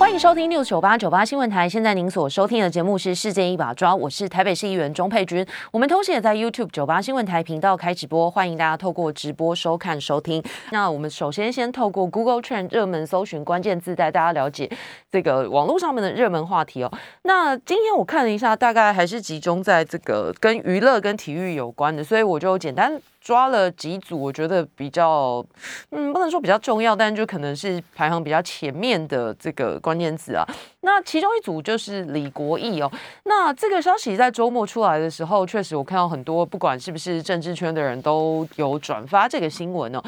欢迎收听六九八九八新闻台。现在您所收听的节目是《世界一把抓》，我是台北市议员钟佩君。我们同时也在 YouTube 九八新闻台频道开直播，欢迎大家透过直播收看收听。那我们首先先透过 Google Trend 热门搜寻关键字，带大家了解这个网络上面的热门话题哦。那今天我看了一下，大概还是集中在这个跟娱乐跟体育有关的，所以我就简单。抓了几组，我觉得比较，嗯，不能说比较重要，但就可能是排行比较前面的这个关键字啊。那其中一组就是李国义哦。那这个消息在周末出来的时候，确实我看到很多，不管是不是政治圈的人都有转发这个新闻哦。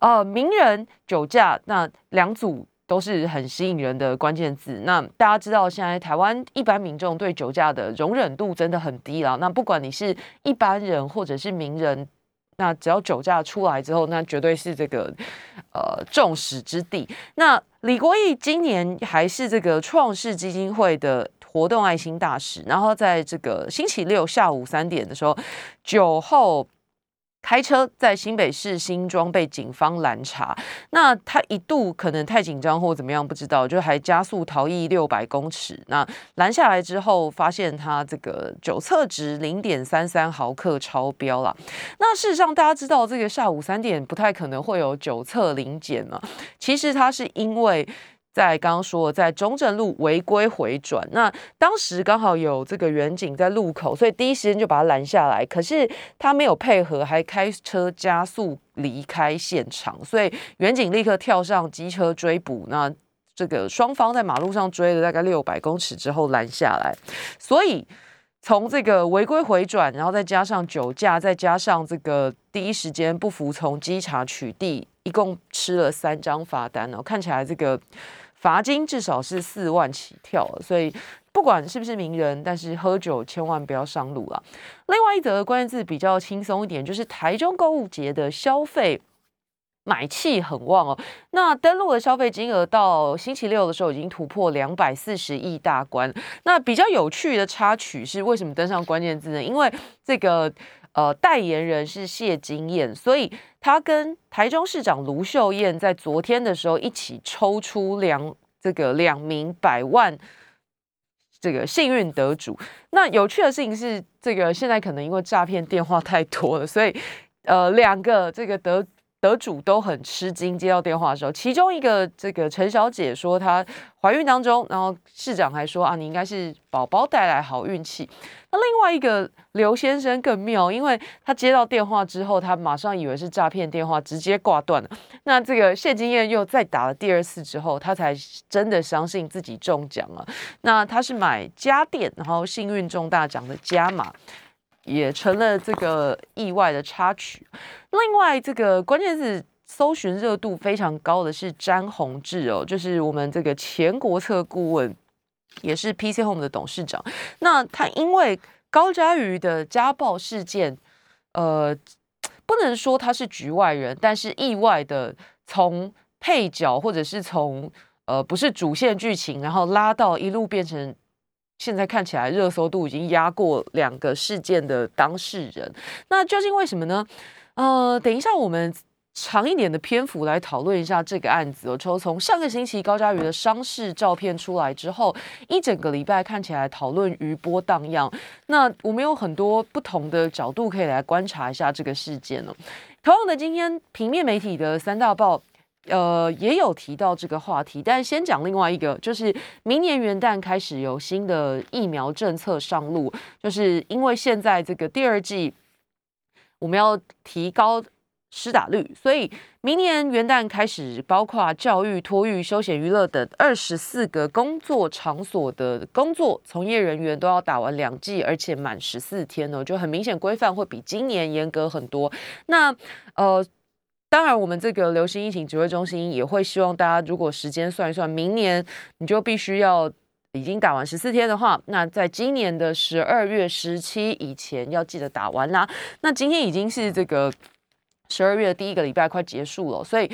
呃，名人酒驾，那两组都是很吸引人的关键字。那大家知道，现在台湾一般民众对酒驾的容忍度真的很低了。那不管你是一般人或者是名人。那只要酒驾出来之后，那绝对是这个呃众矢之的。那李国义今年还是这个创世基金会的活动爱心大使，然后在这个星期六下午三点的时候，酒后。开车在新北市新庄被警方拦查，那他一度可能太紧张或怎么样，不知道，就还加速逃逸六百公尺。那拦下来之后，发现他这个酒测值零点三三毫克超标了。那事实上，大家知道这个下午三点不太可能会有酒测零检嘛？其实他是因为。在刚刚说，在中正路违规回转，那当时刚好有这个远景在路口，所以第一时间就把他拦下来。可是他没有配合，还开车加速离开现场，所以远景立刻跳上机车追捕。那这个双方在马路上追了大概六百公尺之后拦下来。所以从这个违规回转，然后再加上酒驾，再加上这个第一时间不服从稽查取缔，一共吃了三张罚单哦。看起来这个。罚金至少是四万起跳，所以不管是不是名人，但是喝酒千万不要上路了。另外一则关键字比较轻松一点，就是台中购物节的消费买气很旺哦。那登录的消费金额到星期六的时候已经突破两百四十亿大关。那比较有趣的插曲是，为什么登上关键字呢？因为这个。呃，代言人是谢金燕，所以他跟台中市长卢秀燕在昨天的时候一起抽出两这个两名百万这个幸运得主。那有趣的事情是，这个现在可能因为诈骗电话太多了，所以呃，两个这个得。得主都很吃惊，接到电话的时候，其中一个这个陈小姐说她怀孕当中，然后市长还说啊，你应该是宝宝带来好运气。那另外一个刘先生更妙，因为他接到电话之后，他马上以为是诈骗电话，直接挂断了。那这个谢金燕又再打了第二次之后，他才真的相信自己中奖了。那他是买家电，然后幸运中大奖的加码。也成了这个意外的插曲。另外，这个关键是搜寻热度非常高的是詹宏志哦，就是我们这个前国策顾问，也是 PC Home 的董事长。那他因为高嘉瑜的家暴事件，呃，不能说他是局外人，但是意外的从配角或者是从呃不是主线剧情，然后拉到一路变成。现在看起来热搜度已经压过两个事件的当事人，那究竟为什么呢？呃，等一下我们长一点的篇幅来讨论一下这个案子。我从从上个星期高嘉瑜的伤势照片出来之后，一整个礼拜看起来讨论余波荡漾。那我们有很多不同的角度可以来观察一下这个事件呢。同样的，今天平面媒体的三大报。呃，也有提到这个话题，但先讲另外一个，就是明年元旦开始有新的疫苗政策上路，就是因为现在这个第二季我们要提高施打率，所以明年元旦开始，包括教育、托育、休闲娱乐等二十四个工作场所的工作从业人员都要打完两剂，而且满十四天呢，就很明显规范会比今年严格很多。那呃。当然，我们这个流行疫情指挥中心也会希望大家，如果时间算一算，明年你就必须要已经打完十四天的话，那在今年的十二月十七以前要记得打完啦。那今天已经是这个十二月的第一个礼拜快结束了，所以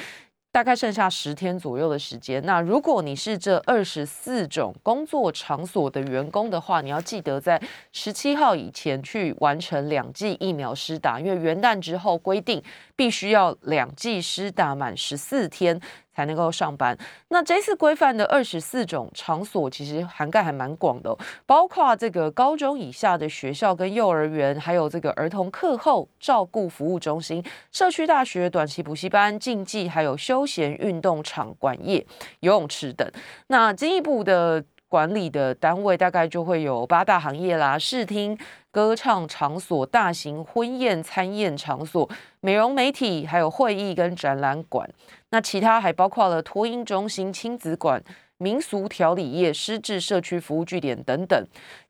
大概剩下十天左右的时间。那如果你是这二十四种工作场所的员工的话，你要记得在十七号以前去完成两剂疫苗施打，因为元旦之后规定必须要两剂施打满十四天。才能够上班。那这次规范的二十四种场所，其实涵盖还蛮广的，包括这个高中以下的学校跟幼儿园，还有这个儿童课后照顾服务中心、社区大学、短期补习班、竞技还有休闲运动场馆业、游泳池等。那进一步的。管理的单位大概就会有八大行业啦，视听、歌唱场所、大型婚宴餐宴场所、美容媒体，还有会议跟展览馆。那其他还包括了托婴中心、亲子馆、民俗调理业、失智社区服务据点等等，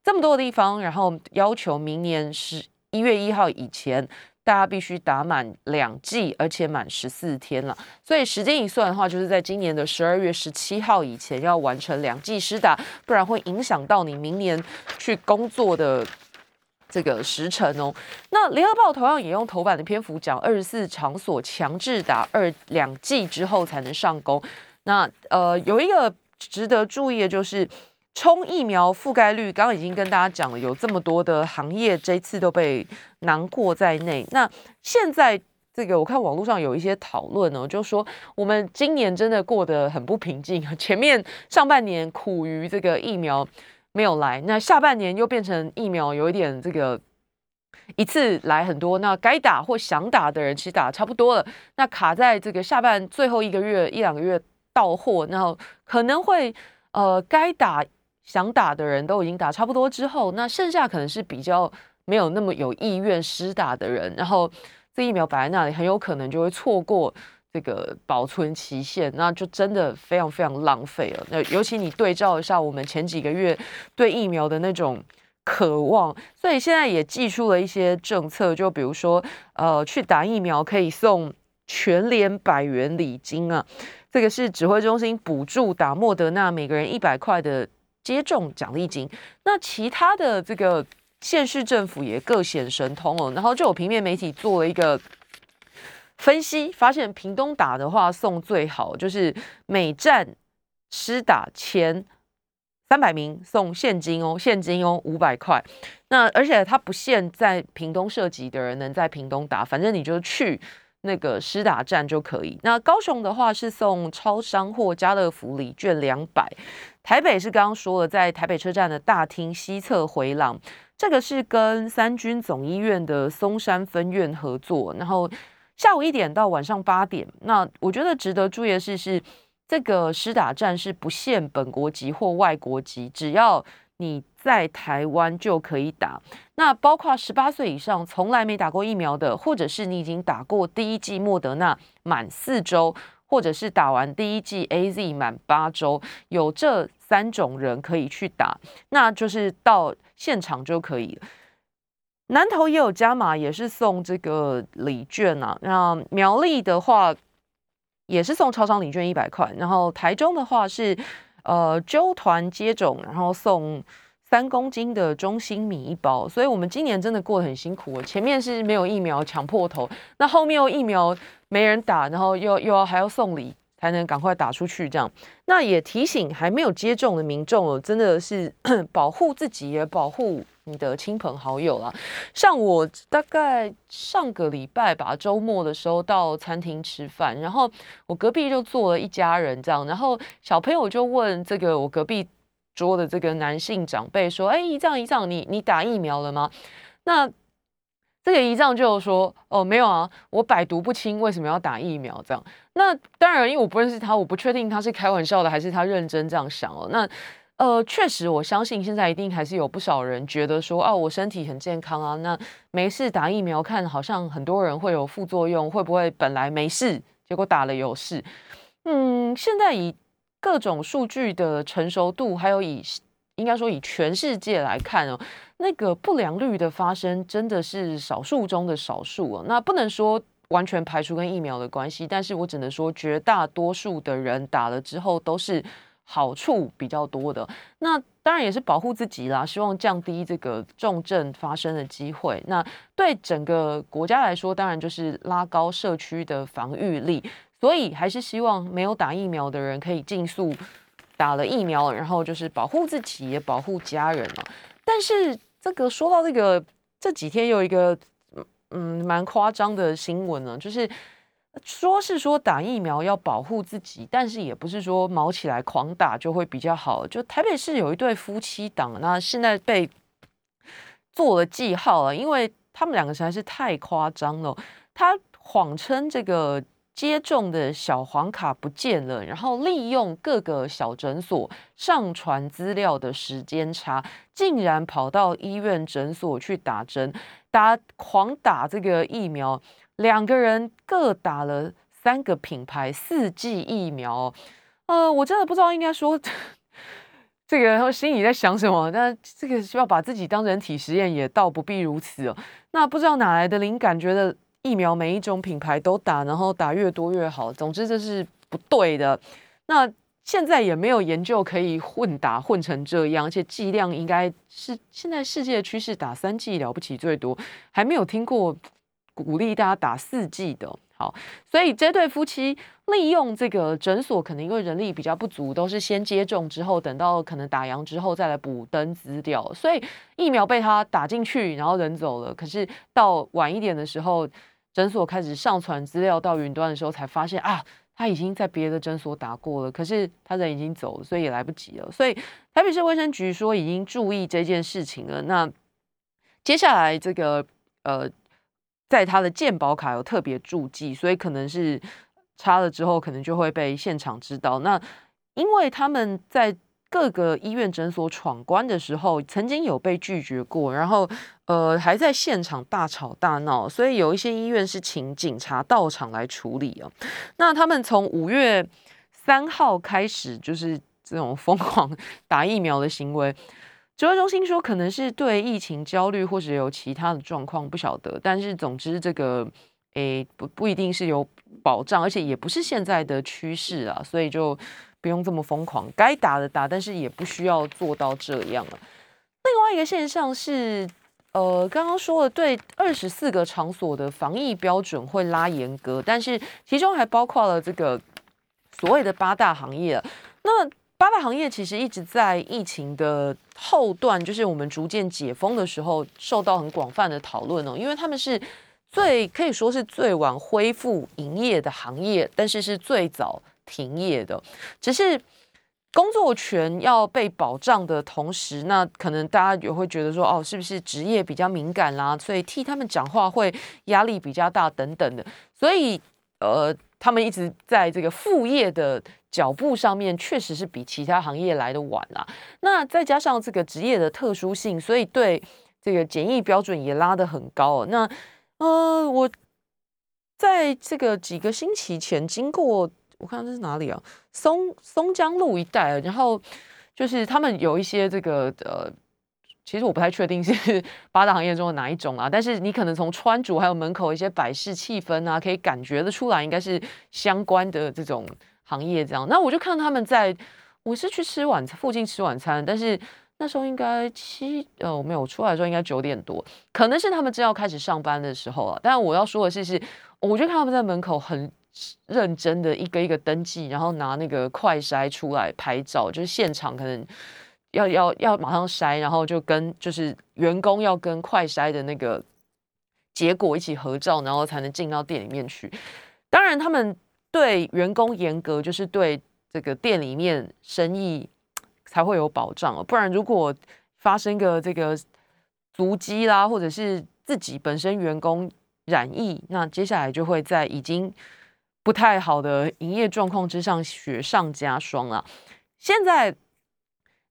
这么多的地方，然后要求明年十一月一号以前。大家必须打满两剂，而且满十四天了。所以时间一算的话，就是在今年的十二月十七号以前要完成两剂施打，不然会影响到你明年去工作的这个时程哦。那联合报同样也用头版的篇幅讲，二十四场所强制打二两剂之后才能上工。那呃，有一个值得注意的就是。冲疫苗覆盖率，刚刚已经跟大家讲了，有这么多的行业这次都被囊括在内。那现在这个，我看网络上有一些讨论哦，就说我们今年真的过得很不平静。前面上半年苦于这个疫苗没有来，那下半年又变成疫苗有一点这个一次来很多，那该打或想打的人其实打差不多了，那卡在这个下半最后一个月一两个月到货，然后可能会呃该打。想打的人都已经打差不多之后，那剩下可能是比较没有那么有意愿施打的人，然后这疫苗摆在那里，很有可能就会错过这个保存期限，那就真的非常非常浪费了。那尤其你对照一下我们前几个月对疫苗的那种渴望，所以现在也寄出了一些政策，就比如说，呃，去打疫苗可以送全联百元礼金啊，这个是指挥中心补助打莫德纳每个人一百块的。接种奖励金，那其他的这个县市政府也各显神通哦。然后就有平面媒体做了一个分析，发现屏东打的话送最好，就是每站施打前三百名送现金哦，现金哦五百块。那而且它不限在屏东涉及的人能在屏东打，反正你就去那个施打站就可以。那高雄的话是送超商或家乐福礼券两百。台北是刚刚说了，在台北车站的大厅西侧回廊，这个是跟三军总医院的松山分院合作。然后下午一点到晚上八点，那我觉得值得注意的是，是这个施打站是不限本国籍或外国籍，只要你在台湾就可以打。那包括十八岁以上从来没打过疫苗的，或者是你已经打过第一剂莫德纳满四周。或者是打完第一剂 A Z 满八周，有这三种人可以去打，那就是到现场就可以了。南投也有加码，也是送这个礼券啊。那苗栗的话也是送超商礼券一百块，然后台中的话是呃揪团接种，然后送三公斤的中心米一包。所以我们今年真的过得很辛苦，前面是没有疫苗抢破头，那后面又疫苗。没人打，然后又又要还要送礼，才能赶快打出去。这样，那也提醒还没有接种的民众哦，真的是 保护自己，也保护你的亲朋好友啦。像我大概上个礼拜吧，周末的时候到餐厅吃饭，然后我隔壁就坐了一家人，这样，然后小朋友就问这个我隔壁桌的这个男性长辈说：“哎，姨丈姨丈，你你打疫苗了吗？”那这个姨丈就说：“哦，没有啊，我百毒不侵，为什么要打疫苗？这样，那当然，因为我不认识他，我不确定他是开玩笑的还是他认真这样想哦。那，呃，确实，我相信现在一定还是有不少人觉得说，哦，我身体很健康啊，那没事打疫苗，看好像很多人会有副作用，会不会本来没事，结果打了有事？嗯，现在以各种数据的成熟度，还有以应该说以全世界来看哦。”那个不良率的发生真的是少数中的少数啊，那不能说完全排除跟疫苗的关系，但是我只能说绝大多数的人打了之后都是好处比较多的。那当然也是保护自己啦，希望降低这个重症发生的机会。那对整个国家来说，当然就是拉高社区的防御力。所以还是希望没有打疫苗的人可以尽速打了疫苗，然后就是保护自己也保护家人嘛。但是这个说到这个这几天有一个嗯蛮夸张的新闻呢，就是说是说打疫苗要保护自己，但是也不是说毛起来狂打就会比较好。就台北市有一对夫妻档，那现在被做了记号了，因为他们两个实在是太夸张了，他谎称这个。接种的小黄卡不见了，然后利用各个小诊所上传资料的时间差，竟然跑到医院诊所去打针，打狂打这个疫苗，两个人各打了三个品牌四剂疫苗，呃，我真的不知道应该说 这个他心里在想什么，但这个需要把自己当人体实验也倒不必如此哦。那不知道哪来的灵感，觉得。疫苗每一种品牌都打，然后打越多越好。总之这是不对的。那现在也没有研究可以混打混成这样，而且剂量应该是现在世界的趋势，打三剂了不起最多，还没有听过鼓励大家打四剂的。好，所以这对夫妻利用这个诊所，可能因为人力比较不足，都是先接种之后，等到可能打烊之后再来补登资料，所以疫苗被他打进去，然后人走了。可是到晚一点的时候。诊所开始上传资料到云端的时候，才发现啊，他已经在别的诊所打过了，可是他人已经走了，所以也来不及了。所以台北市卫生局说已经注意这件事情了。那接下来这个呃，在他的健保卡有特别注记，所以可能是插了之后，可能就会被现场知道。那因为他们在。各个医院诊所闯关的时候，曾经有被拒绝过，然后呃还在现场大吵大闹，所以有一些医院是请警察到场来处理啊。那他们从五月三号开始，就是这种疯狂 打疫苗的行为。指挥中心说，可能是对疫情焦虑，或者有其他的状况，不晓得。但是总之，这个诶不不一定是有保障，而且也不是现在的趋势啊，所以就。不用这么疯狂，该打的打，但是也不需要做到这样了。另外一个现象是，呃，刚刚说了，对二十四个场所的防疫标准会拉严格，但是其中还包括了这个所谓的八大行业。那八大行业其实一直在疫情的后段，就是我们逐渐解封的时候，受到很广泛的讨论哦，因为他们是最可以说是最晚恢复营业的行业，但是是最早。停业的，只是工作权要被保障的同时，那可能大家也会觉得说，哦，是不是职业比较敏感啦？所以替他们讲话会压力比较大等等的。所以，呃，他们一直在这个副业的脚步上面，确实是比其他行业来的晚啊。那再加上这个职业的特殊性，所以对这个检疫标准也拉得很高。那，呃，我在这个几个星期前经过。我看这是哪里啊？松松江路一带，然后就是他们有一些这个呃，其实我不太确定是八大行业中的哪一种啊，但是你可能从穿着还有门口一些摆饰气氛啊，可以感觉得出来，应该是相关的这种行业这样。那我就看他们在，我是去吃晚餐，附近吃晚餐，但是那时候应该七呃，我没有出来的时候应该九点多，可能是他们正要开始上班的时候啊。但我要说的是，是我就看他们在门口很。认真的一个一个登记，然后拿那个快筛出来拍照，就是现场可能要要要马上筛，然后就跟就是员工要跟快筛的那个结果一起合照，然后才能进到店里面去。当然，他们对员工严格，就是对这个店里面生意才会有保障不然，如果发生个这个足迹啦，或者是自己本身员工染疫，那接下来就会在已经。不太好的营业状况之上，雪上加霜啊！现在，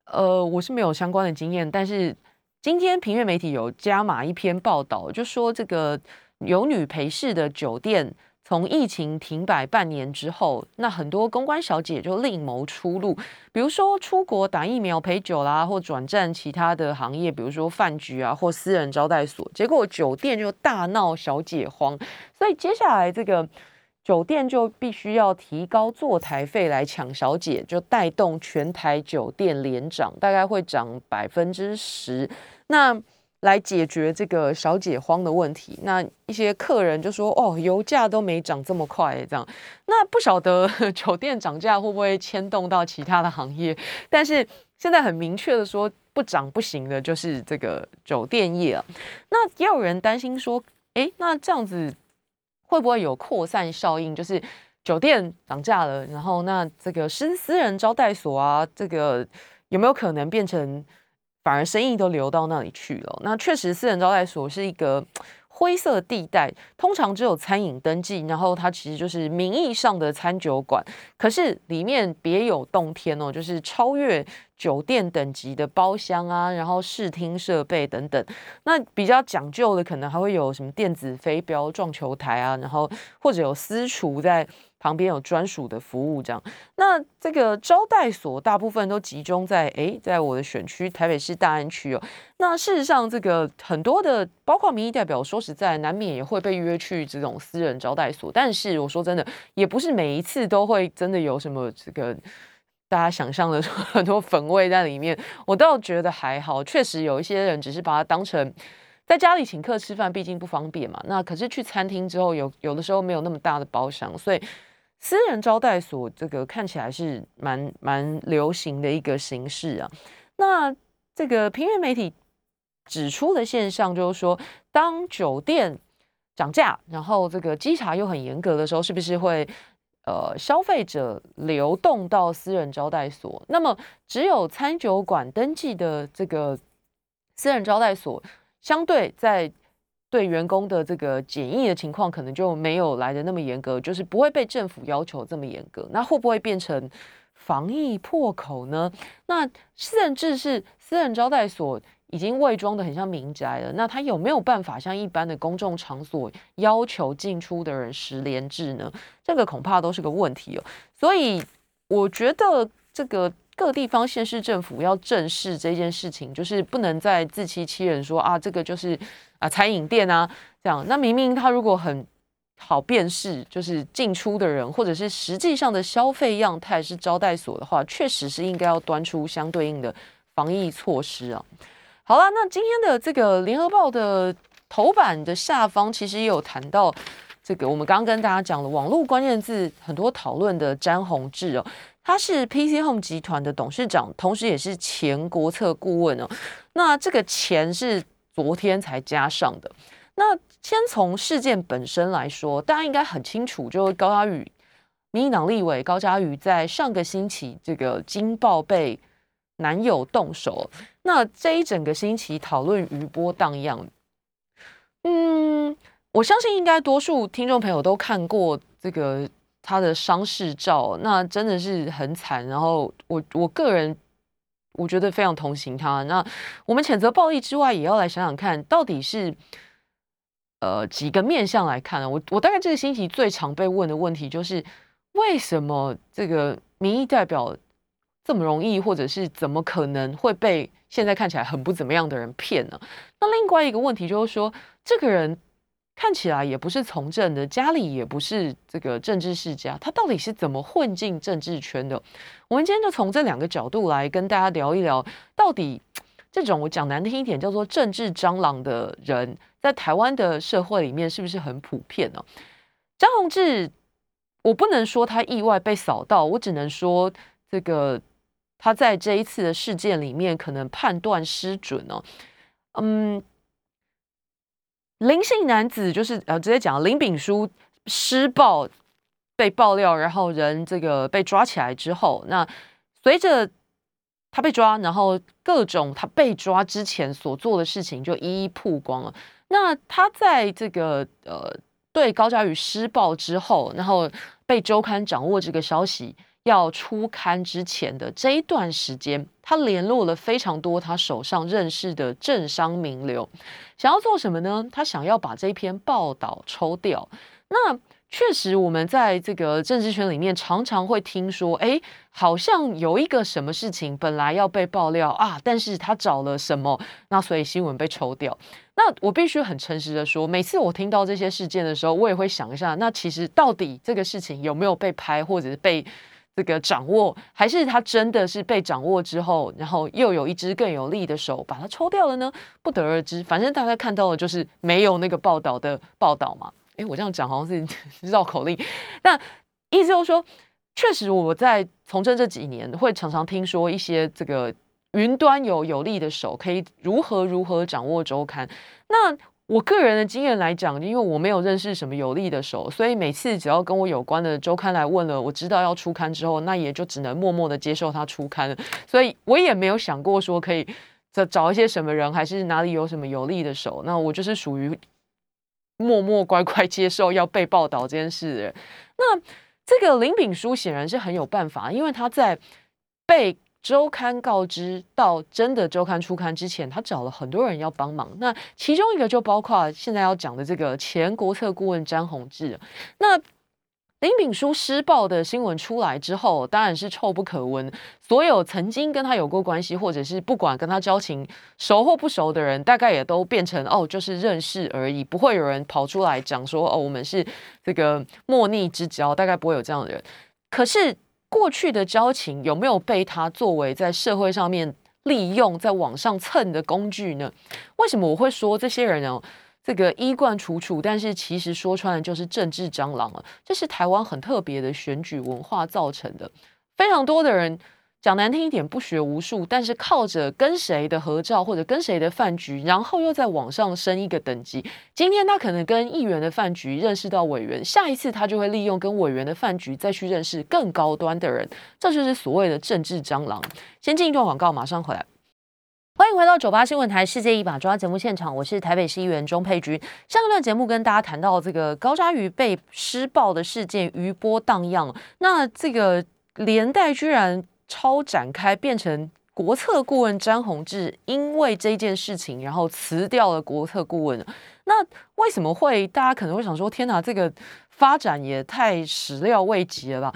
呃，我是没有相关的经验，但是今天平面媒体有加码一篇报道，就说这个有女陪侍的酒店，从疫情停摆半年之后，那很多公关小姐就另谋出路，比如说出国打疫苗陪酒啦，或转战其他的行业，比如说饭局啊，或私人招待所，结果酒店就大闹小姐荒，所以接下来这个。酒店就必须要提高坐台费来抢小姐，就带动全台酒店连涨，大概会涨百分之十。那来解决这个小姐荒的问题。那一些客人就说：“哦，油价都没涨这么快，这样。”那不晓得 酒店涨价会不会牵动到其他的行业？但是现在很明确的说，不涨不行的就是这个酒店业啊。那也有人担心说：“哎，那这样子会不会有扩散效应？就是酒店涨价了，然后那这个私私人招待所啊，这个有没有可能变成？”反而生意都流到那里去了。那确实，私人招待所是一个灰色地带，通常只有餐饮登记，然后它其实就是名义上的餐酒馆，可是里面别有洞天哦，就是超越酒店等级的包厢啊，然后视听设备等等。那比较讲究的，可能还会有什么电子飞镖、撞球台啊，然后或者有私厨在。旁边有专属的服务，这样。那这个招待所大部分都集中在诶，在我的选区台北市大安区哦。那事实上，这个很多的，包括民意代表，说实在，难免也会被约去这种私人招待所。但是我说真的，也不是每一次都会真的有什么这个大家想象的 很多粉味在里面。我倒觉得还好，确实有一些人只是把它当成。在家里请客吃饭，毕竟不方便嘛。那可是去餐厅之后，有有的时候没有那么大的包厢，所以私人招待所这个看起来是蛮蛮流行的一个形式啊。那这个平原媒体指出的现象就是说，当酒店涨价，然后这个稽查又很严格的时候，是不是会呃消费者流动到私人招待所？那么只有餐酒馆登记的这个私人招待所。相对在对员工的这个检疫的情况，可能就没有来的那么严格，就是不会被政府要求这么严格。那会不会变成防疫破口呢？那甚至是私人招待所已经伪装的很像民宅了，那他有没有办法像一般的公众场所要求进出的人十连制呢？这个恐怕都是个问题哦。所以我觉得这个。各地方县市政府要正视这件事情，就是不能再自欺欺人说啊，这个就是啊餐饮店啊这样。那明明他如果很好辨识，就是进出的人，或者是实际上的消费样态是招待所的话，确实是应该要端出相对应的防疫措施啊。好了，那今天的这个联合报的头版的下方，其实也有谈到这个，我们刚刚跟大家讲了网络关键字很多讨论的詹宏志哦。他是 PC Home 集团的董事长，同时也是前国策顾问哦。那这个钱是昨天才加上的。那先从事件本身来说，大家应该很清楚，就高嘉宇，民进党立委高嘉宇在上个星期这个惊爆被男友动手，那这一整个星期讨论余波荡漾。嗯，我相信应该多数听众朋友都看过这个。他的伤势照，那真的是很惨。然后我我个人，我觉得非常同情他。那我们谴责暴力之外，也要来想想看，到底是呃几个面向来看呢？我我大概这个星期最常被问的问题就是，为什么这个民意代表这么容易，或者是怎么可能会被现在看起来很不怎么样的人骗呢？那另外一个问题就是说，这个人。看起来也不是从政的，家里也不是这个政治世家，他到底是怎么混进政治圈的？我们今天就从这两个角度来跟大家聊一聊，到底这种我讲难听一点叫做政治蟑螂的人，在台湾的社会里面是不是很普遍呢？张宏志，我不能说他意外被扫到，我只能说这个他在这一次的事件里面可能判断失准哦，嗯。林姓男子就是呃，直接讲林炳书施暴被爆料，然后人这个被抓起来之后，那随着他被抓，然后各种他被抓之前所做的事情就一一曝光了。那他在这个呃对高嘉宇施暴之后，然后被周刊掌握这个消息。要出刊之前的这一段时间，他联络了非常多他手上认识的政商名流，想要做什么呢？他想要把这篇报道抽掉。那确实，我们在这个政治圈里面常常会听说，哎，好像有一个什么事情本来要被爆料啊，但是他找了什么，那所以新闻被抽掉。那我必须很诚实的说，每次我听到这些事件的时候，我也会想一下，那其实到底这个事情有没有被拍，或者是被。这个掌握，还是他真的是被掌握之后，然后又有一只更有力的手把它抽掉了呢？不得而知。反正大家看到的就是没有那个报道的报道嘛。诶，我这样讲好像是 绕口令。那意思就是说，确实我在从政这几年，会常常听说一些这个云端有有力的手可以如何如何掌握周刊。那我个人的经验来讲，因为我没有认识什么有利的手，所以每次只要跟我有关的周刊来问了，我知道要出刊之后，那也就只能默默的接受它出刊。所以我也没有想过说可以找找一些什么人，还是哪里有什么有利的手。那我就是属于默默乖乖接受要被报道这件事的人。那这个林炳书显然是很有办法，因为他在被。周刊告知到真的周刊出刊之前，他找了很多人要帮忙。那其中一个就包括现在要讲的这个前国策顾问詹宏志。那林炳书施暴的新闻出来之后，当然是臭不可闻。所有曾经跟他有过关系，或者是不管跟他交情熟或不熟的人，大概也都变成哦，就是认识而已，不会有人跑出来讲说哦，我们是这个莫逆之交，大概不会有这样的人。可是。过去的交情有没有被他作为在社会上面利用，在网上蹭的工具呢？为什么我会说这些人哦？这个衣冠楚楚，但是其实说穿了就是政治蟑螂啊！这是台湾很特别的选举文化造成的，非常多的人。讲难听一点，不学无术，但是靠着跟谁的合照或者跟谁的饭局，然后又在网上升一个等级。今天他可能跟议员的饭局认识到委员，下一次他就会利用跟委员的饭局再去认识更高端的人，这就是所谓的政治蟑螂。先进一段广告，马上回来。欢迎回到九八新闻台《世界一把抓》节目现场，我是台北市议员钟佩君。上一段节目跟大家谈到这个高嘉瑜被施暴的事件余波荡漾，那这个连带居然。超展开变成国策顾问詹宏志，因为这件事情，然后辞掉了国策顾问。那为什么会？大家可能会想说：天哪，这个发展也太始料未及了吧？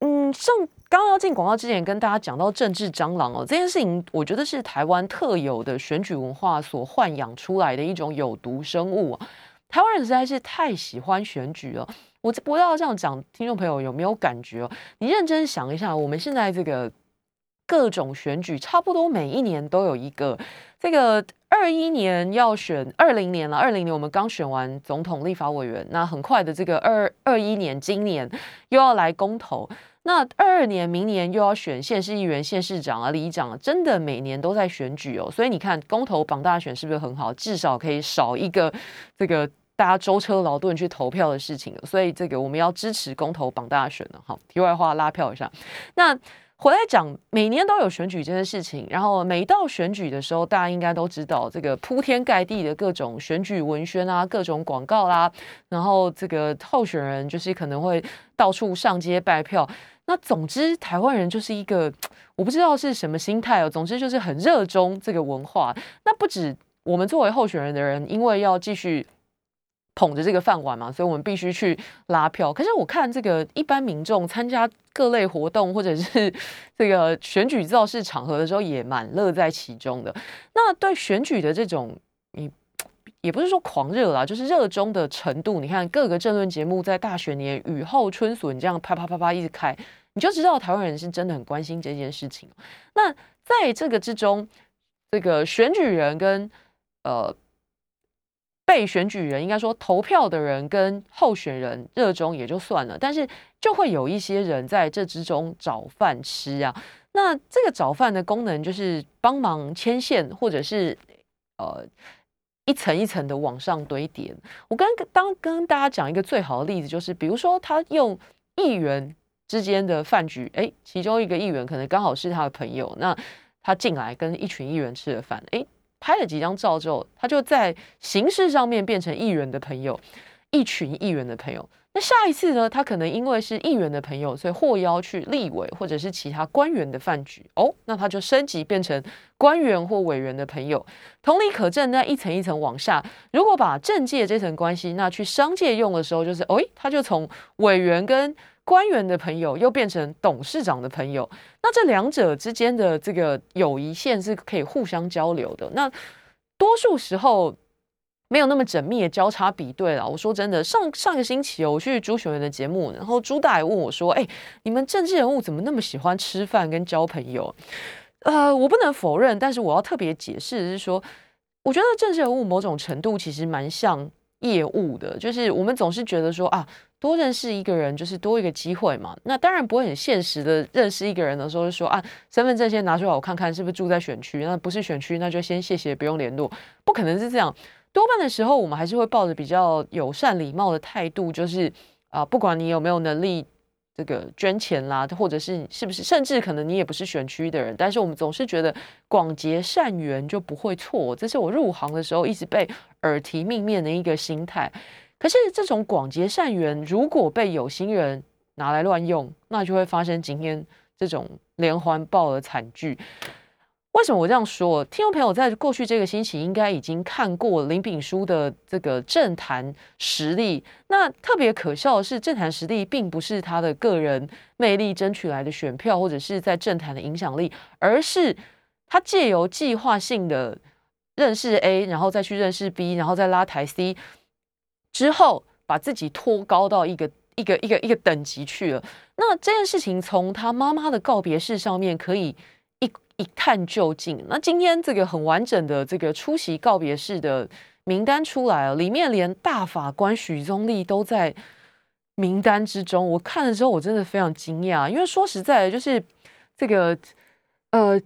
嗯，像刚刚要进广告之前，跟大家讲到政治蟑螂哦，这件事情，我觉得是台湾特有的选举文化所豢养出来的一种有毒生物。台湾人实在是太喜欢选举了。我不知道这样讲，听众朋友有没有感觉哦？你认真想一下，我们现在这个各种选举，差不多每一年都有一个。这个二一年要选二零年了，二零年我们刚选完总统、立法委员，那很快的这个二二一年，今年 又要来公投，那二二年明年又要选县市议员、县市长啊、里长，真的每年都在选举哦。所以你看，公投绑大选是不是很好？至少可以少一个这个。大家舟车劳顿去投票的事情所以这个我们要支持公投绑大选了。好，题外话拉票一下。那回来讲，每年都有选举这件事情，然后每到选举的时候，大家应该都知道这个铺天盖地的各种选举文宣啊，各种广告啦，然后这个候选人就是可能会到处上街拜票。那总之，台湾人就是一个我不知道是什么心态哦，总之就是很热衷这个文化。那不止我们作为候选人的人，因为要继续。捧着这个饭碗嘛，所以我们必须去拉票。可是我看这个一般民众参加各类活动或者是这个选举造势场合的时候，也蛮乐在其中的。那对选举的这种，你也不是说狂热啦，就是热衷的程度。你看各个政论节目在大选年雨后春笋这样啪啪啪啪一直开，你就知道台湾人是真的很关心这件事情。那在这个之中，这个选举人跟呃。被选举人应该说投票的人跟候选人热衷也就算了，但是就会有一些人在这之中找饭吃啊。那这个找饭的功能就是帮忙牵线，或者是呃一层一层的往上堆叠。我刚当跟大家讲一个最好的例子，就是比如说他用议员之间的饭局，哎，其中一个议员可能刚好是他的朋友，那他进来跟一群议员吃了饭，哎。拍了几张照之后，他就在形式上面变成议员的朋友，一群议员的朋友。那下一次呢？他可能因为是议员的朋友，所以获邀去立委或者是其他官员的饭局哦。那他就升级变成官员或委员的朋友。同理可证，那一层一层往下，如果把政界这层关系，那去商界用的时候，就是哎，他就从委员跟。官员的朋友又变成董事长的朋友，那这两者之间的这个友谊线是可以互相交流的。那多数时候，没有那么缜密的交叉比对了。我说真的，上上个星期我去朱学元的节目，然后朱大爷问我说：“哎，你们政治人物怎么那么喜欢吃饭跟交朋友？”呃，我不能否认，但是我要特别解释是说，我觉得政治人物某种程度其实蛮像业务的，就是我们总是觉得说啊。多认识一个人就是多一个机会嘛。那当然不会很现实的认识一个人的时候，就说啊，身份证先拿出来我看看是不是住在选区。那不是选区，那就先谢谢，不用联络。不可能是这样。多半的时候，我们还是会抱着比较友善礼貌的态度，就是啊，不管你有没有能力这个捐钱啦，或者是是不是，甚至可能你也不是选区的人，但是我们总是觉得广结善缘就不会错。这是我入行的时候一直被耳提面命的一个心态。可是这种广结善缘，如果被有心人拿来乱用，那就会发生今天这种连环爆的惨剧。为什么我这样说？听众朋友在过去这个星期应该已经看过林炳书的这个政坛实力。那特别可笑的是，政坛实力并不是他的个人魅力争取来的选票，或者是在政坛的影响力，而是他借由计划性的认识 A，然后再去认识 B，然后再拉抬 C。之后把自己托高到一个一个一个一个等级去了。那这件事情从他妈妈的告别式上面可以一探究竟。那今天这个很完整的这个出席告别式的名单出来了，里面连大法官许宗力都在名单之中。我看了之后，我真的非常惊讶，因为说实在的，就是这个呃。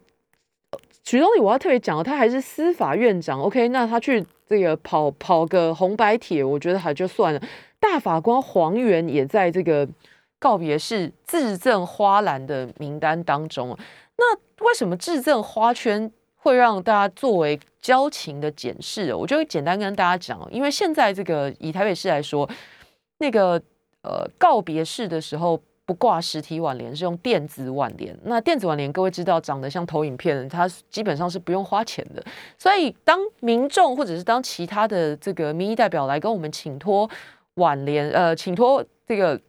许宗礼，我要特别讲他还是司法院长。OK，那他去这个跑跑个红白帖，我觉得还就算了。大法官黄源也在这个告别式自赠花篮的名单当中。那为什么自赠花圈会让大家作为交情的检视？我就简单跟大家讲，因为现在这个以台北市来说，那个呃告别式的时候。不挂实体挽联，是用电子挽联。那电子挽联，各位知道长得像投影片，它基本上是不用花钱的。所以，当民众或者是当其他的这个民意代表来跟我们请托挽联，呃，请托这个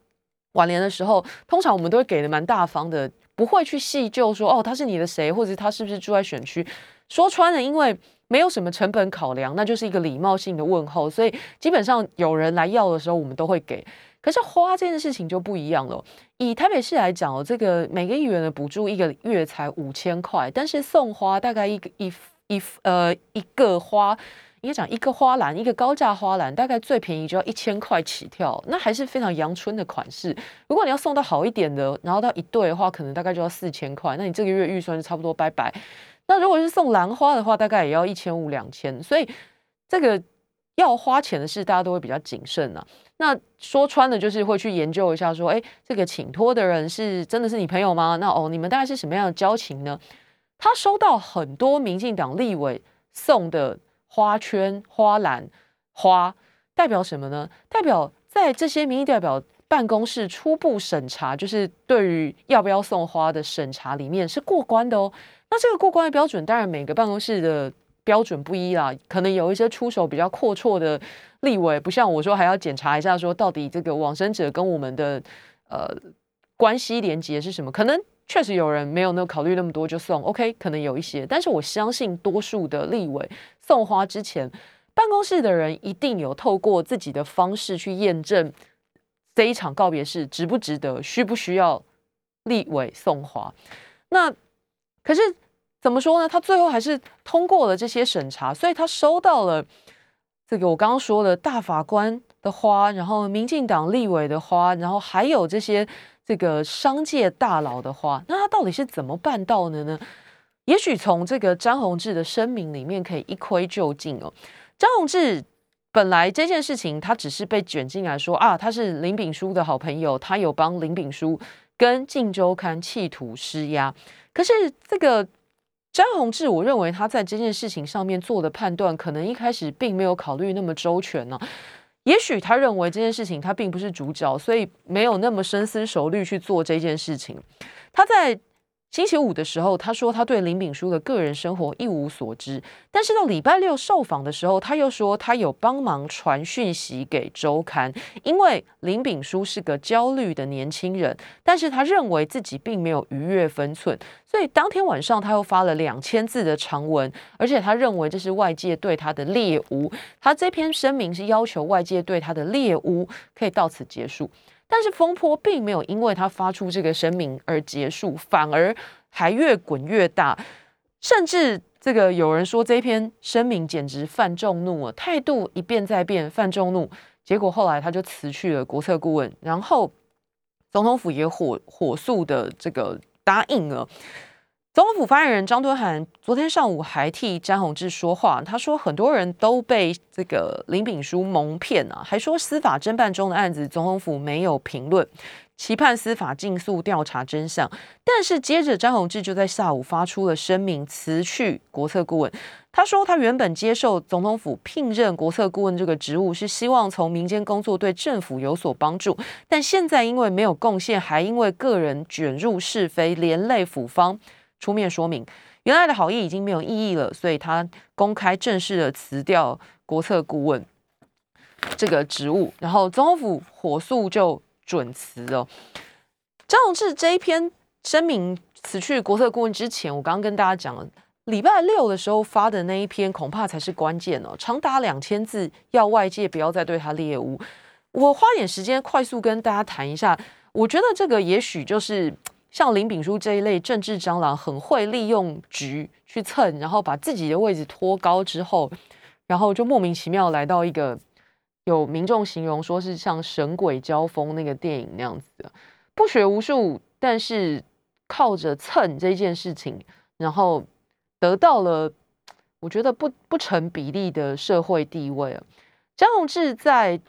挽联的时候，通常我们都会给的蛮大方的，不会去细究说哦，他是你的谁，或者他是不是住在选区。说穿了，因为没有什么成本考量，那就是一个礼貌性的问候。所以，基本上有人来要的时候，我们都会给。可是花这件事情就不一样了。以台北市来讲哦，这个每个议员的补助一个月才五千块，但是送花大概一个一一呃一个花，应该讲一个花篮，一个高价花篮，大概最便宜就要一千块起跳，那还是非常阳春的款式。如果你要送到好一点的，然后到一对的话，可能大概就要四千块，那你这个月预算就差不多拜拜。那如果是送兰花的话，大概也要一千五两千，所以这个。要花钱的事，大家都会比较谨慎呐。那说穿了，就是会去研究一下，说，哎，这个请托的人是真的是你朋友吗？那哦，你们大概是什么样的交情呢？他收到很多民进党立委送的花圈、花篮、花，代表什么呢？代表在这些民意代表办公室初步审查，就是对于要不要送花的审查里面是过关的哦。那这个过关的标准，当然每个办公室的。标准不一啦，可能有一些出手比较阔绰的立委，不像我说还要检查一下，说到底这个往生者跟我们的呃关系连接是什么？可能确实有人没有那考虑那么多就送，OK，可能有一些，但是我相信多数的立委送花之前，办公室的人一定有透过自己的方式去验证这一场告别式值不值得，需不需要立委送花。那可是。怎么说呢？他最后还是通过了这些审查，所以他收到了这个我刚刚说的大法官的花，然后民进党立委的花，然后还有这些这个商界大佬的话。那他到底是怎么办到的呢？也许从这个张宏志的声明里面可以一窥究竟哦。张宏志本来这件事情他只是被卷进来说啊，他是林炳书的好朋友，他有帮林炳书跟《镜周刊》企图施压，可是这个。张宏志，我认为他在这件事情上面做的判断，可能一开始并没有考虑那么周全呢。也许他认为这件事情他并不是主角，所以没有那么深思熟虑去做这件事情。他在星期五的时候，他说他对林炳书的个人生活一无所知，但是到礼拜六受访的时候，他又说他有帮忙传讯息给周刊，因为林炳书是个焦虑的年轻人，但是他认为自己并没有逾越分寸，所以当天晚上他又发了两千字的长文，而且他认为这是外界对他的猎污，他这篇声明是要求外界对他的猎污可以到此结束。但是风波并没有因为他发出这个声明而结束，反而还越滚越大，甚至这个有人说这篇声明简直犯众怒啊，态度一变再变，犯众怒。结果后来他就辞去了国策顾问，然后总统府也火火速的这个答应了。总统府发言人张敦涵昨天上午还替詹宏志说话，他说很多人都被这个林炳书蒙骗啊，还说司法侦办中的案子，总统府没有评论，期盼司法尽速调查真相。但是接着詹宏志就在下午发出了声明，辞去国策顾问。他说他原本接受总统府聘任国策顾问这个职务，是希望从民间工作对政府有所帮助，但现在因为没有贡献，还因为个人卷入是非，连累府方。出面说明，原来的好意已经没有意义了，所以他公开正式的辞掉国策顾问这个职务，然后总统府火速就准辞了。张永志这一篇声明辞去国策顾问之前，我刚刚跟大家讲了，礼拜六的时候发的那一篇恐怕才是关键哦，长达两千字，要外界不要再对他猎污。我花点时间快速跟大家谈一下，我觉得这个也许就是。像林炳书这一类政治蟑螂，很会利用局去蹭，然后把自己的位置拖高之后，然后就莫名其妙来到一个有民众形容说是像神鬼交锋那个电影那样子的，不学无术，但是靠着蹭这件事情，然后得到了我觉得不不成比例的社会地位啊。张宏志在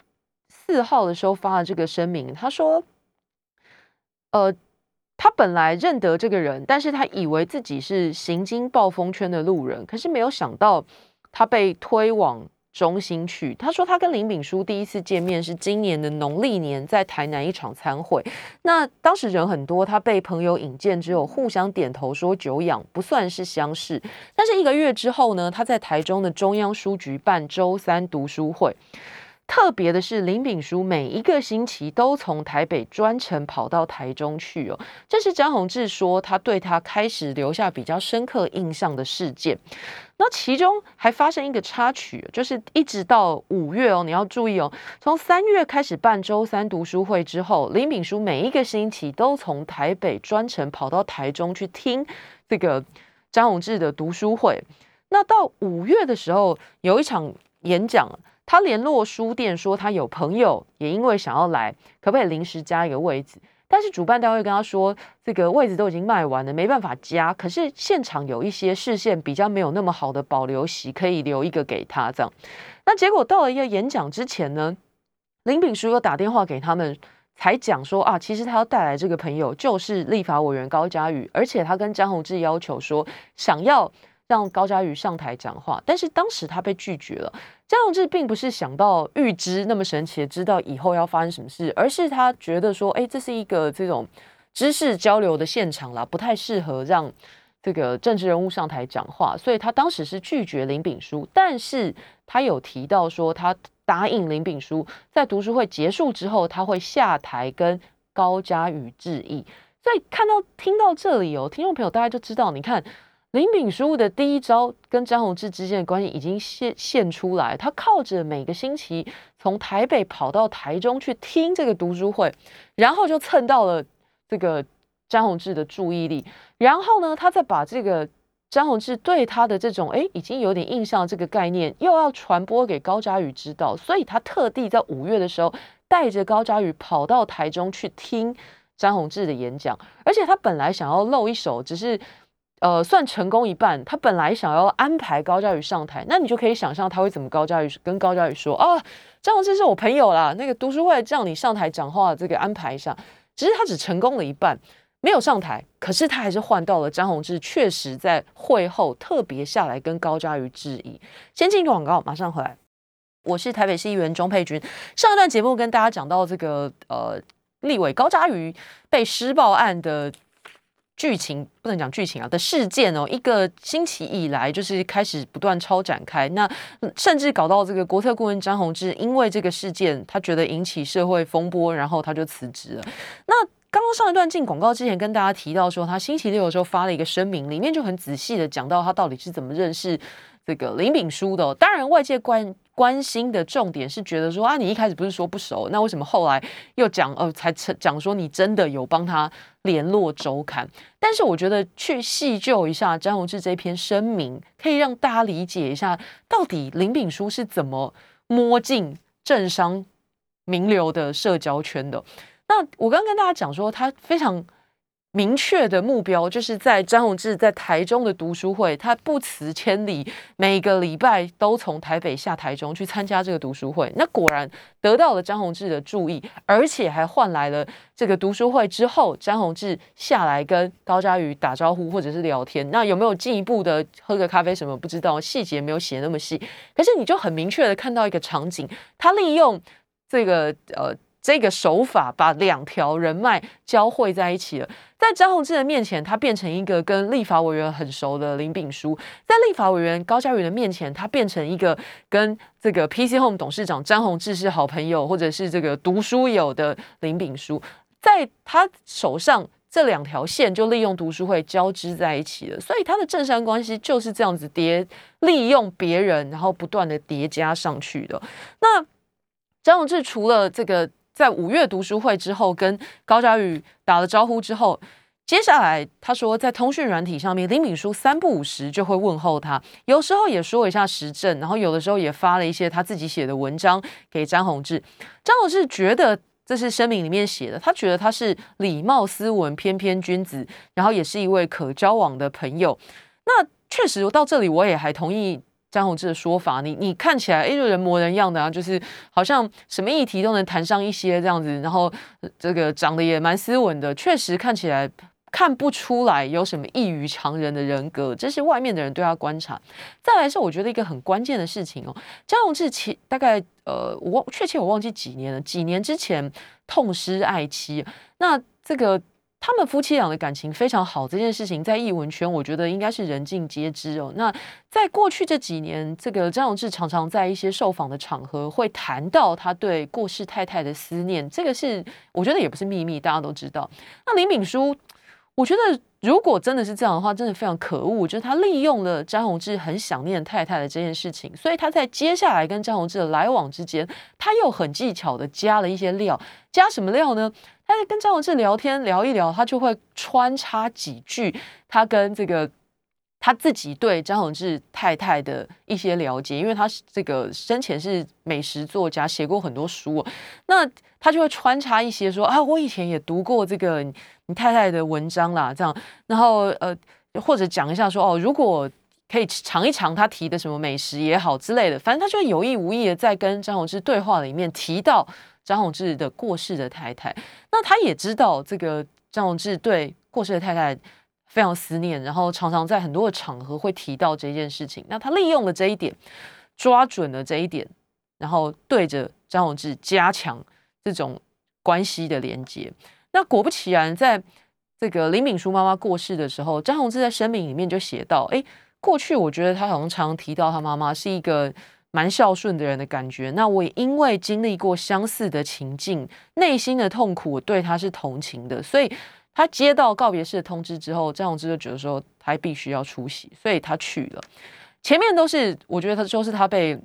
四号的时候发了这个声明，他说，呃。他本来认得这个人，但是他以为自己是行经暴风圈的路人，可是没有想到他被推往中心去。他说他跟林炳书第一次见面是今年的农历年，在台南一场参会。那当时人很多，他被朋友引荐，只有互相点头说久仰，不算是相识。但是一个月之后呢，他在台中的中央书局办周三读书会。特别的是，林炳书每一个星期都从台北专程跑到台中去哦。这是张宏志说他对他开始留下比较深刻印象的事件。那其中还发生一个插曲，就是一直到五月哦，你要注意哦，从三月开始办周三读书会之后，林炳书每一个星期都从台北专程跑到台中去听这个张宏志的读书会。那到五月的时候，有一场演讲。他联络书店说，他有朋友也因为想要来，可不可以临时加一个位置？但是主办单位跟他说，这个位置都已经卖完了，没办法加。可是现场有一些视线比较没有那么好的保留席，可以留一个给他这样。那结果到了一个演讲之前呢，林炳书又打电话给他们，才讲说啊，其实他要带来这个朋友就是立法委员高嘉瑜，而且他跟张宏志要求说，想要让高嘉瑜上台讲话，但是当时他被拒绝了。张永志并不是想到预知那么神奇知道以后要发生什么事，而是他觉得说，哎，这是一个这种知识交流的现场啦，不太适合让这个政治人物上台讲话，所以他当时是拒绝林炳书。但是他有提到说，他答应林炳书在读书会结束之后，他会下台跟高嘉瑜致意。所以看到听到这里哦，听众朋友大家就知道，你看。林炳书的第一招跟张宏志之间的关系已经现现出来，他靠着每个星期从台北跑到台中去听这个读书会，然后就蹭到了这个张宏志的注意力，然后呢，他再把这个张宏志对他的这种哎已经有点印象这个概念又要传播给高嘉宇知道，所以他特地在五月的时候带着高嘉宇跑到台中去听张宏志的演讲，而且他本来想要露一手，只是。呃，算成功一半。他本来想要安排高嘉瑜上台，那你就可以想象他会怎么。高嘉瑜跟高嘉瑜说：“啊，张宏志是我朋友啦，那个读书会让你上台讲话，这个安排一下。”只是他只成功了一半，没有上台。可是他还是换到了张宏志，确实在会后特别下来跟高嘉瑜致意。先进广告，马上回来。我是台北市议员钟佩君。上一段节目跟大家讲到这个呃，立委高嘉瑜被施暴案的。剧情不能讲剧情啊的事件哦，一个星期以来就是开始不断超展开，那甚至搞到这个国特顾问张宏志，因为这个事件，他觉得引起社会风波，然后他就辞职了。那刚刚上一段进广告之前，跟大家提到说，他星期六的时候发了一个声明，里面就很仔细的讲到他到底是怎么认识这个林炳书的。当然，外界关关心的重点是觉得说啊，你一开始不是说不熟，那为什么后来又讲呃才讲说你真的有帮他联络周刊？但是我觉得去细究一下张宏志这篇声明，可以让大家理解一下，到底林炳书是怎么摸进政商名流的社交圈的。那我刚跟大家讲说，他非常明确的目标，就是在张宏志在台中的读书会，他不辞千里，每个礼拜都从台北下台中去参加这个读书会。那果然得到了张宏志的注意，而且还换来了这个读书会之后，张宏志下来跟高嘉瑜打招呼或者是聊天。那有没有进一步的喝个咖啡什么？不知道细节没有写那么细，可是你就很明确的看到一个场景，他利用这个呃。这个手法把两条人脉交汇在一起了，在张宏志的面前，他变成一个跟立法委员很熟的林炳书；在立法委员高嘉瑜的面前，他变成一个跟这个 PC Home 董事长张宏志是好朋友，或者是这个读书友的林炳书。在他手上，这两条线就利用读书会交织在一起了，所以他的政商关系就是这样子叠，利用别人，然后不断的叠加上去的。那张宏志除了这个。在五月读书会之后，跟高嘉宇打了招呼之后，接下来他说，在通讯软体上面，林敏书三不五时就会问候他，有时候也说一下时政，然后有的时候也发了一些他自己写的文章给张宏志。张宏志觉得这是声明里面写的，他觉得他是礼貌斯文、翩翩君子，然后也是一位可交往的朋友。那确实到这里，我也还同意。张宏志的说法，你你看起来哎，人模人样的啊，就是好像什么议题都能谈上一些这样子，然后这个长得也蛮斯文的，确实看起来看不出来有什么异于常人的人格，这是外面的人对他观察。再来是我觉得一个很关键的事情哦，张宏志其大概呃，我确切我忘记几年了，几年之前痛失爱妻，那这个。他们夫妻俩的感情非常好，这件事情在艺文圈，我觉得应该是人尽皆知哦。那在过去这几年，这个张永志常常在一些受访的场合会谈到他对过世太太的思念，这个是我觉得也不是秘密，大家都知道。那林敏书，我觉得如果真的是这样的话，真的非常可恶，就是他利用了张宏志很想念太太的这件事情，所以他在接下来跟张宏志的来往之间，他又很技巧的加了一些料，加什么料呢？他就跟张宏志聊天聊一聊，他就会穿插几句他跟这个他自己对张宏志太太的一些了解，因为他这个生前是美食作家，写过很多书，那他就会穿插一些说啊，我以前也读过这个你太太的文章啦，这样，然后呃或者讲一下说哦，如果可以尝一尝他提的什么美食也好之类的，反正他就有意无意的在跟张宏志对话里面提到。张宏志的过世的太太，那他也知道这个张宏志对过世的太太非常思念，然后常常在很多的场合会提到这件事情。那他利用了这一点，抓准了这一点，然后对着张宏志加强这种关系的连接。那果不其然，在这个林敏淑妈妈过世的时候，张宏志在声明里面就写到：，哎，过去我觉得他好像常提到他妈妈是一个。蛮孝顺的人的感觉，那我也因为经历过相似的情境，内心的痛苦，我对他是同情的，所以他接到告别式的通知之后，张永志就觉得说他必须要出席，所以他去了。前面都是我觉得他就是他被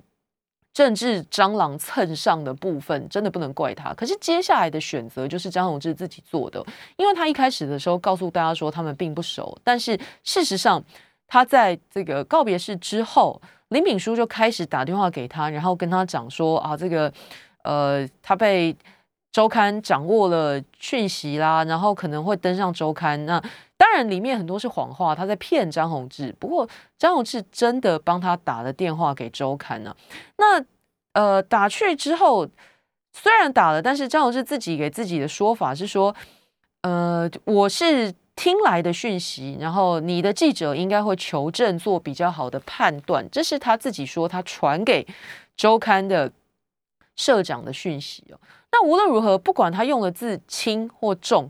政治蟑螂蹭上的部分，真的不能怪他。可是接下来的选择就是张永志自己做的，因为他一开始的时候告诉大家说他们并不熟，但是事实上他在这个告别式之后。林炳书就开始打电话给他，然后跟他讲说啊，这个呃，他被周刊掌握了讯息啦，然后可能会登上周刊。那当然里面很多是谎话，他在骗张宏志。不过张宏志真的帮他打了电话给周刊呢。那呃，打去之后虽然打了，但是张宏志自己给自己的说法是说，呃，我是。听来的讯息，然后你的记者应该会求证，做比较好的判断。这是他自己说，他传给周刊的社长的讯息哦。那无论如何，不管他用的字轻或重，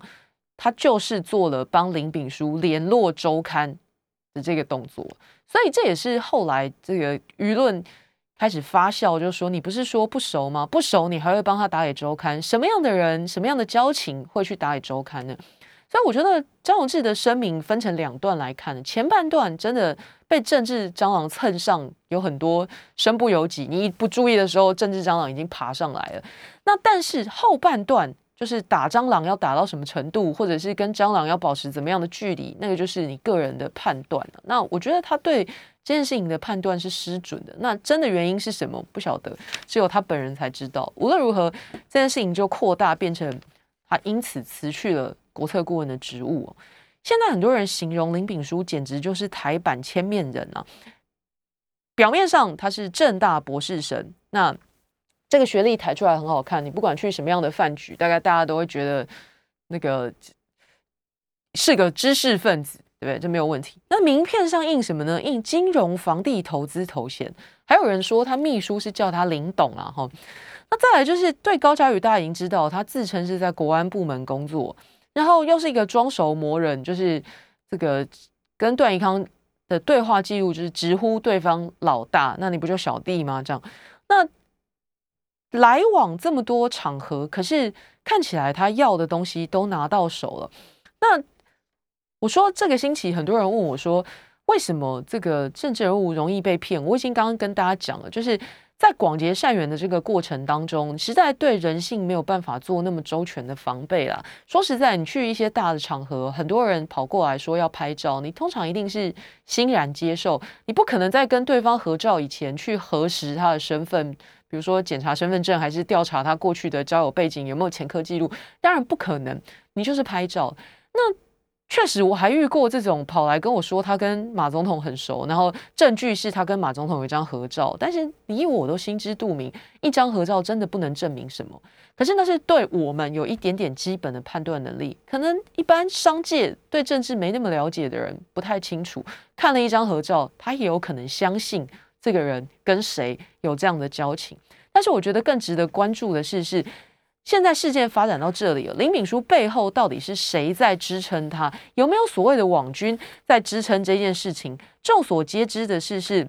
他就是做了帮林炳书联络周刊的这个动作，所以这也是后来这个舆论开始发酵，就说你不是说不熟吗？不熟你还会帮他打给周刊？什么样的人，什么样的交情会去打给周刊呢？所以我觉得张永志的声明分成两段来看，前半段真的被政治蟑螂蹭上，有很多身不由己，你一不注意的时候，政治蟑螂已经爬上来了。那但是后半段就是打蟑螂要打到什么程度，或者是跟蟑螂要保持怎么样的距离，那个就是你个人的判断了。那我觉得他对这件事情的判断是失准的。那真的原因是什么？不晓得，只有他本人才知道。无论如何，这件事情就扩大变成他因此辞去了。国策顾问的职务，现在很多人形容林炳书简直就是台版千面人啊！表面上他是正大博士生，那这个学历抬出来很好看，你不管去什么样的饭局，大概大家都会觉得那个是个知识分子，对不对？这没有问题。那名片上印什么呢？印金融房地投资头衔，还有人说他秘书是叫他林董啊，哈。那再来就是对高嘉宇，大家已经知道他自称是在国安部门工作。然后又是一个装熟魔人，就是这个跟段宜康的对话记录，就是直呼对方老大，那你不就小弟吗？这样，那来往这么多场合，可是看起来他要的东西都拿到手了。那我说这个星期很多人问我说，为什么这个政治人物容易被骗？我已经刚刚跟大家讲了，就是。在广结善缘的这个过程当中，实在对人性没有办法做那么周全的防备啦。说实在，你去一些大的场合，很多人跑过来说要拍照，你通常一定是欣然接受。你不可能在跟对方合照以前去核实他的身份，比如说检查身份证，还是调查他过去的交友背景有没有前科记录。当然不可能，你就是拍照。那。确实，我还遇过这种跑来跟我说他跟马总统很熟，然后证据是他跟马总统有一张合照。但是你我都心知肚明，一张合照真的不能证明什么。可是那是对我们有一点点基本的判断能力，可能一般商界对政治没那么了解的人不太清楚。看了一张合照，他也有可能相信这个人跟谁有这样的交情。但是我觉得更值得关注的是是。现在事件发展到这里了，林敏书背后到底是谁在支撑她？有没有所谓的网军在支撑这件事情？众所皆知的事，是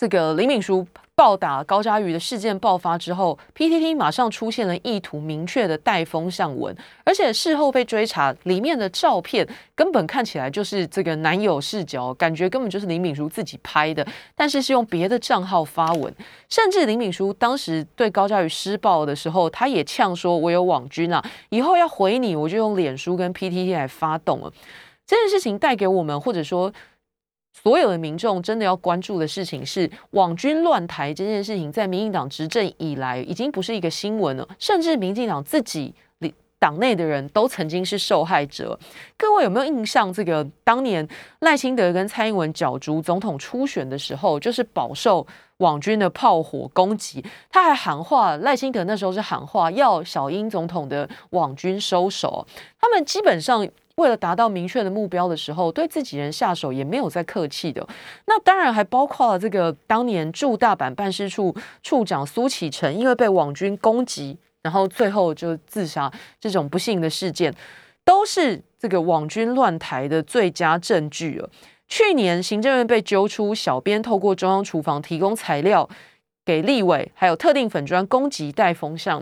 这个林敏书。暴打高嘉瑜的事件爆发之后，PTT 马上出现了意图明确的带风向文，而且事后被追查，里面的照片根本看起来就是这个男友视角，感觉根本就是林敏淑自己拍的，但是是用别的账号发文，甚至林敏淑当时对高嘉瑜施暴的时候，他也呛说：“我有网军啊，以后要回你，我就用脸书跟 PTT 来发动了。”这件事情带给我们，或者说。所有的民众真的要关注的事情是网军乱台这件事情，在民进党执政以来已经不是一个新闻了，甚至民进党自己党内的人都曾经是受害者。各位有没有印象？这个当年赖清德跟蔡英文角逐总统初选的时候，就是饱受网军的炮火攻击。他还喊话，赖清德那时候是喊话要小英总统的网军收手。他们基本上。为了达到明确的目标的时候，对自己人下手也没有再客气的。那当然还包括了这个当年驻大阪办事处处长苏启成，因为被网军攻击，然后最后就自杀这种不幸的事件，都是这个网军乱台的最佳证据了。去年行政院被揪出小编透过中央厨房提供材料给立委，还有特定粉砖攻击带风向，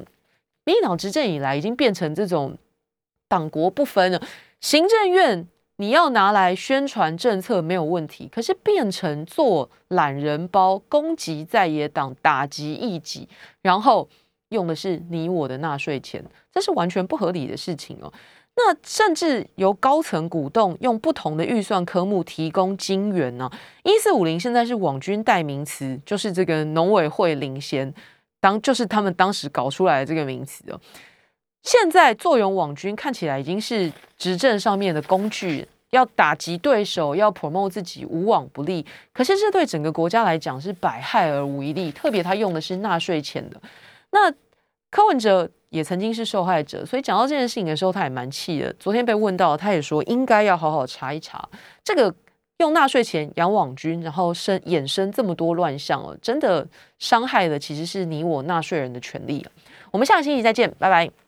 民进党执政以来已经变成这种党国不分了。行政院你要拿来宣传政策没有问题，可是变成做懒人包，攻击在野党，打击异己，然后用的是你我的纳税钱，这是完全不合理的事情哦。那甚至由高层鼓动用不同的预算科目提供金援呢？一四五零现在是网军代名词，就是这个农委会领先当，就是他们当时搞出来的这个名词哦。现在坐拥网军看起来已经是执政上面的工具，要打击对手，要 promote 自己无往不利。可是这对整个国家来讲是百害而无一利，特别他用的是纳税钱的。那柯文哲也曾经是受害者，所以讲到这件事情的时候，他也蛮气的。昨天被问到，他也说应该要好好查一查，这个用纳税钱养网军，然后生衍生这么多乱象了，真的伤害的其实是你我纳税人的权利我们下个星期再见，拜拜。